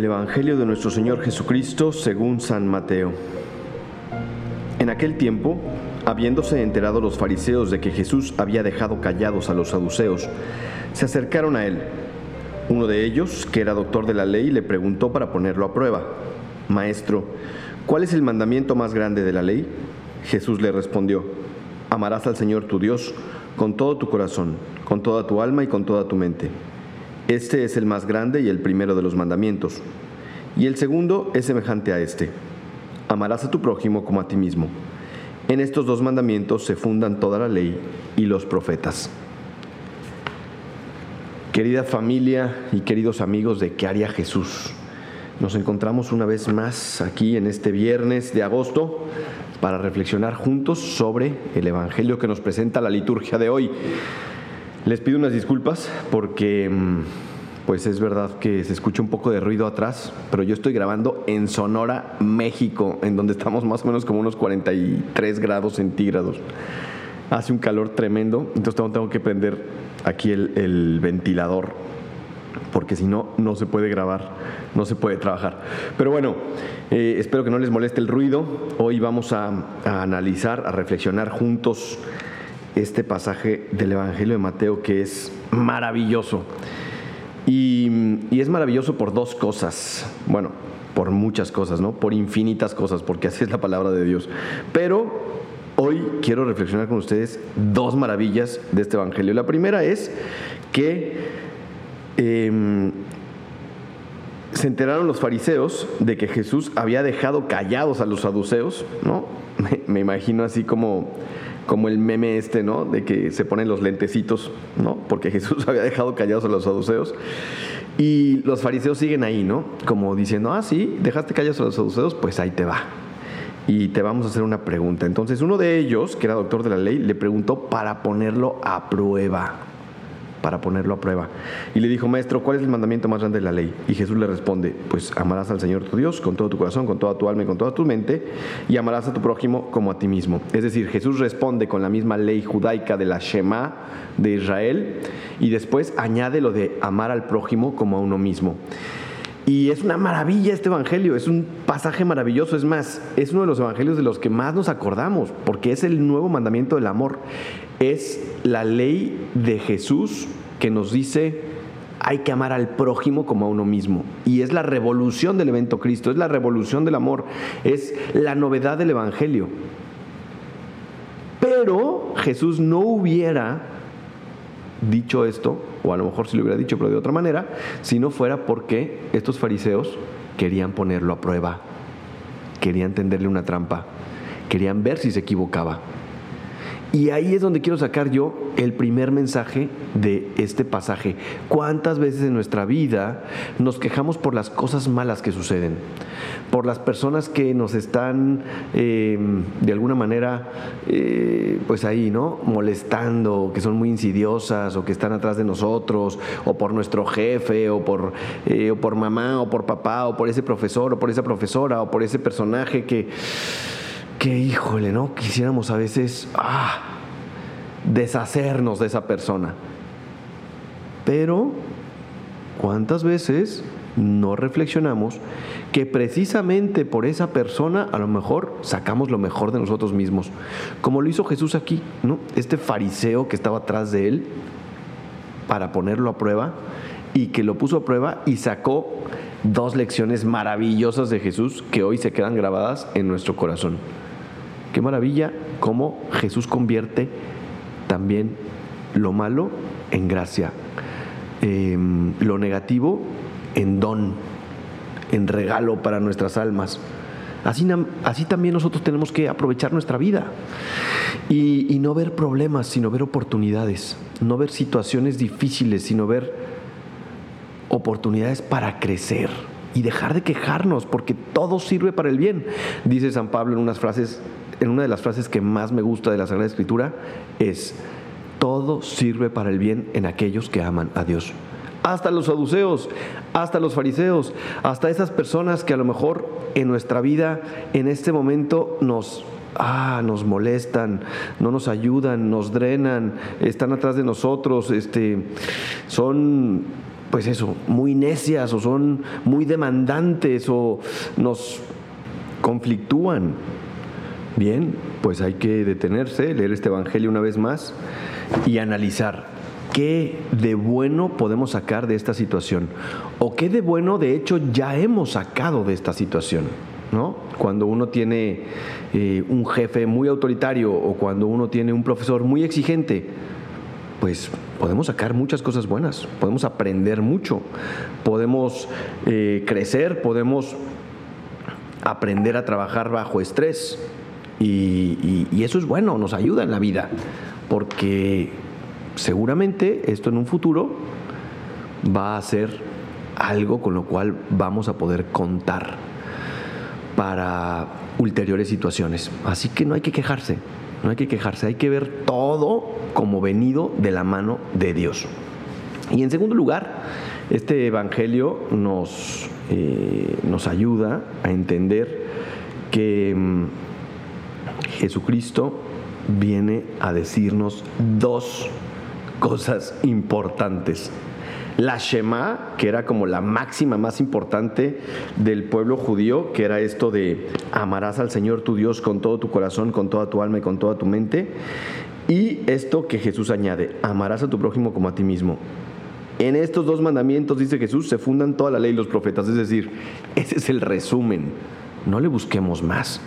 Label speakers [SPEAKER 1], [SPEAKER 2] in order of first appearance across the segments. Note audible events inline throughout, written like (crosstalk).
[SPEAKER 1] Del Evangelio de nuestro Señor Jesucristo según San Mateo. En aquel tiempo, habiéndose enterado los fariseos de que Jesús había dejado callados a los saduceos, se acercaron a él. Uno de ellos, que era doctor de la ley, le preguntó para ponerlo a prueba, Maestro, ¿cuál es el mandamiento más grande de la ley? Jesús le respondió, Amarás al Señor tu Dios con todo tu corazón, con toda tu alma y con toda tu mente este es el más grande y el primero de los mandamientos. Y el segundo es semejante a este. Amarás a tu prójimo como a ti mismo. En estos dos mandamientos se fundan toda la ley y los profetas. Querida familia y queridos amigos de ¿Qué haría Jesús? Nos encontramos una vez más aquí en este viernes de agosto para reflexionar juntos sobre el Evangelio que nos presenta la liturgia de hoy. Les pido unas disculpas porque mm, pues es verdad que se escucha un poco de ruido atrás, pero yo estoy grabando en Sonora, México, en donde estamos más o menos como unos 43 grados centígrados. Hace un calor tremendo, entonces tengo que prender aquí el, ventilador, porque si no, no se puede grabar, no se puede trabajar. Pero bueno, eh, espero que no les moleste el ruido. Hoy vamos a analizar, a reflexionar juntos este pasaje del Evangelio de Mateo que es maravilloso. Y, es maravilloso por dos cosas. Bueno, por muchas cosas, ¿no? Por infinitas cosas, porque así es la palabra de Dios. Pero hoy quiero reflexionar con ustedes dos maravillas de este Evangelio. La primera es que em, se enteraron los fariseos de que Jesús había dejado callados a los saduceos, ¿no? (laughs) me imagino así como como el meme este, ¿no? De que se ponen los lentecitos, ¿no? Porque Jesús (laughs) había dejado callados a los saduceos. Y los fariseos siguen ahí, ¿no? Como diciendo, ah, sí, dejaste callados a los saduceos, pues ahí te va. Y te vamos a hacer una pregunta. Entonces uno de ellos, que era doctor de la ley, le preguntó para ponerlo a prueba para ponerlo a prueba. Y le dijo, maestro, ¿cuál es el mandamiento más grande de la ley? Y Jesús le responde, pues amarás al Señor tu Dios con todo tu corazón, con toda tu alma y con toda tu mente, y amarás a tu prójimo como a ti mismo. Es decir, Jesús responde con la misma ley judaica de la Shema de Israel, y después añade lo de amar al prójimo como a uno mismo. Y es una maravilla este evangelio, es un pasaje maravilloso, es más, es uno de los evangelios de los que más nos acordamos, porque es el nuevo mandamiento del amor es la ley de Jesús que nos dice hay que amar al prójimo como a uno mismo. Y es la revolución del evento Cristo, es la revolución del amor, es la novedad del Evangelio. Pero Jesús no hubiera dicho esto, o a lo mejor sí lo hubiera dicho, pero de otra manera, si no fuera porque estos fariseos querían ponerlo a prueba, querían tenderle una trampa, querían ver si se equivocaba. Y ahí es donde quiero sacar yo el primer mensaje de este pasaje. ¿Cuántas veces en nuestra vida nos quejamos por las cosas malas que suceden? Por las personas que nos están em, de alguna manera, eh, pues ahí, ¿no? Molestando, que son muy insidiosas o que están atrás de nosotros, o por nuestro jefe, o por, eh, o por mamá, o por papá, o por ese profesor, o por esa profesora, o por ese personaje que que híjole, ¿no? Quisiéramos a veces ah, deshacernos de esa persona. Pero, ¿cuántas veces no reflexionamos que precisamente por esa persona a lo mejor sacamos lo mejor de nosotros mismos? Como lo hizo Jesús aquí, ¿no? Este fariseo que estaba atrás de él para ponerlo a prueba y que lo puso a prueba y sacó dos lecciones maravillosas de Jesús que hoy se quedan grabadas en nuestro corazón. Qué maravilla cómo Jesús convierte también lo malo en gracia, em, lo negativo en don, en regalo para nuestras almas. Así, así, también nosotros tenemos que aprovechar nuestra vida y, y, no ver problemas, sino ver oportunidades, no ver situaciones difíciles, sino ver oportunidades para crecer y dejar de quejarnos, porque todo sirve para el bien. Dice San Pablo en unas frases en una de las frases que más me gusta de la Sagrada Escritura es, todo sirve para el bien en aquellos que aman a Dios. Hasta los saduceos, hasta los fariseos, hasta esas personas que a lo mejor en nuestra vida en este momento nos ah, nos molestan, no nos ayudan, nos drenan, están atrás de nosotros, este, son pues eso, muy necias o son muy demandantes o nos conflictúan. Bien, pues hay que detenerse, leer este Evangelio una vez más y analizar qué de bueno podemos sacar de esta situación o qué de bueno de hecho ya hemos sacado de esta situación. ¿No? Cuando uno tiene eh, un jefe muy autoritario o cuando uno tiene un profesor muy exigente, pues podemos sacar muchas cosas buenas, podemos aprender mucho, podemos eh, crecer, podemos aprender a trabajar bajo estrés. Y, eso es bueno, nos ayuda en la vida, porque seguramente esto en un futuro va a ser algo con lo cual vamos a poder contar para ulteriores situaciones. Así que no hay que quejarse, no hay que quejarse, hay que ver todo como venido de la mano de Dios. Y en segundo lugar, este Evangelio nos, eh, nos ayuda a entender que mm, Jesucristo viene a decirnos dos cosas importantes. La Shema, que era como la máxima más importante del pueblo judío, que era esto de amarás al Señor tu Dios con todo tu corazón, con toda tu alma y con toda tu mente. Y esto que Jesús añade, amarás a tu prójimo como a ti mismo. En estos dos mandamientos, dice Jesús, se fundan toda la ley y los profetas. Es decir, ese es el resumen. No le busquemos más.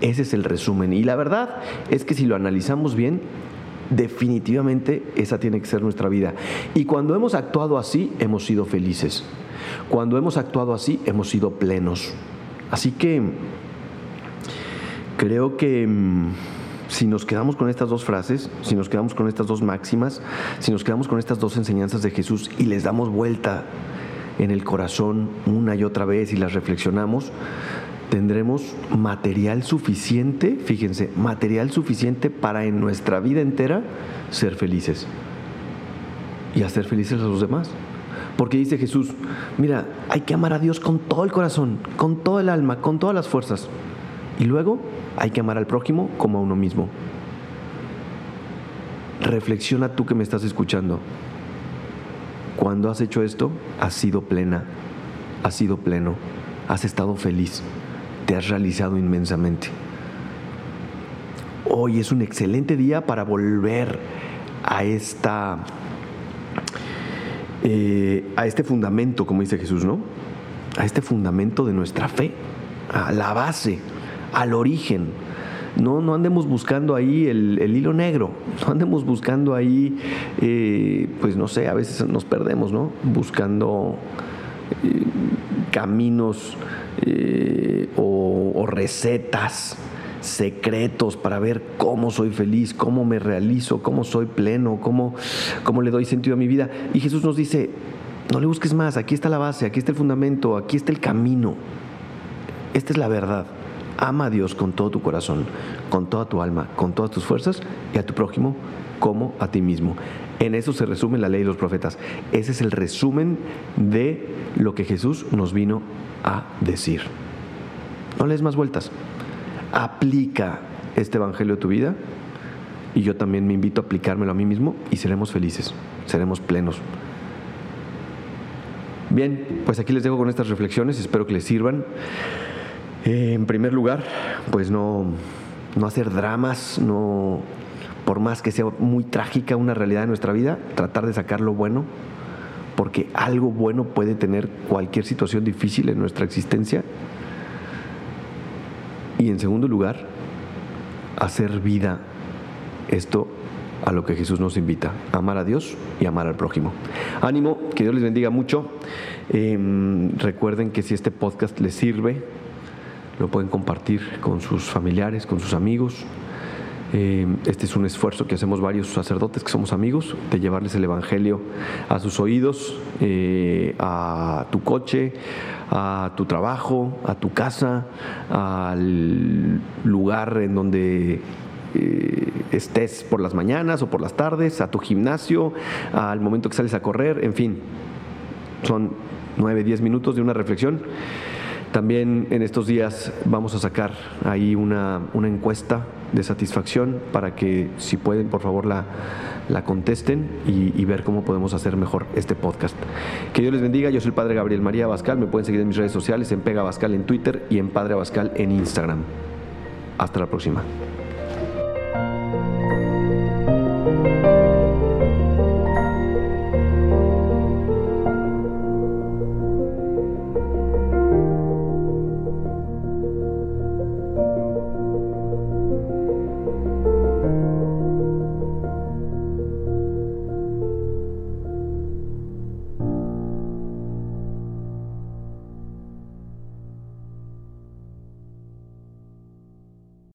[SPEAKER 1] Ese es el resumen. Y la verdad es que si lo analizamos bien, definitivamente esa tiene que ser nuestra vida. Y cuando hemos actuado así, hemos sido felices. Cuando hemos actuado así, hemos sido plenos. Así que creo que mm, si nos quedamos con estas dos frases, si nos quedamos con estas dos máximas, si nos quedamos con estas dos enseñanzas de Jesús y les damos vuelta en el corazón una y otra vez y las reflexionamos, tendremos material suficiente, fíjense, material suficiente para en nuestra vida entera ser felices y hacer felices a los demás. Porque dice Jesús, mira, hay que amar a Dios con todo el corazón, con todo el alma, con todas las fuerzas. Y luego hay que amar al prójimo como a uno mismo. Reflexiona tú que me estás escuchando. Cuando has hecho esto, has sido plena, has sido pleno, has estado feliz, te has realizado inmensamente. Hoy es un excelente día para volver a esta eh, a este fundamento, como dice Jesús, ¿no? A este fundamento de nuestra fe, a la base al origen. No, no andemos buscando ahí el, hilo negro, no andemos buscando ahí, eh, pues no sé, a veces nos perdemos, ¿no? Buscando eh, caminos eh, o, o recetas secretos para ver cómo soy feliz, cómo me realizo, cómo soy pleno, cómo, cómo le doy sentido a mi vida. Y Jesús nos dice, no le busques más, aquí está la base, aquí está el fundamento, aquí está el camino. Esta es la verdad. Ama a Dios con todo tu corazón, con toda tu alma, con todas tus fuerzas y a tu prójimo como a ti mismo. En eso se resume la ley de los profetas. Ese es el resumen de lo que Jesús nos vino a decir. No lees más vueltas. Aplica este evangelio a tu vida y yo también me invito a aplicármelo a mí mismo y seremos felices, seremos plenos. Bien, pues aquí les dejo con estas reflexiones, espero que les sirvan. Eh, en primer lugar, pues no, no hacer dramas, no, por más que sea muy trágica una realidad de nuestra vida, tratar de sacar lo bueno, porque algo bueno puede tener cualquier situación difícil en nuestra existencia. Y en segundo lugar, hacer vida esto a lo que Jesús nos invita, amar a Dios y amar al prójimo. Ánimo, que Dios les bendiga mucho. Em, recuerden que si este podcast les sirve, lo pueden compartir con sus familiares, con sus amigos. Eh, este es un esfuerzo que hacemos varios sacerdotes que somos amigos, de llevarles el Evangelio a sus oídos, eh, a tu coche, a tu trabajo, a tu casa, al lugar en donde eh, estés por las mañanas o por las tardes, a tu gimnasio, al momento que sales a correr, en fin. Son nueve, diez minutos de una reflexión también en estos días vamos a sacar ahí una, encuesta de satisfacción para que si pueden por favor la, la contesten y, ver cómo podemos hacer mejor este podcast. Que Dios les bendiga. Yo soy el Padre Gabriel María Abascal. Me pueden seguir en mis redes sociales, en Pega Abascal en Twitter y en Padre Abascal en Instagram. Hasta la próxima.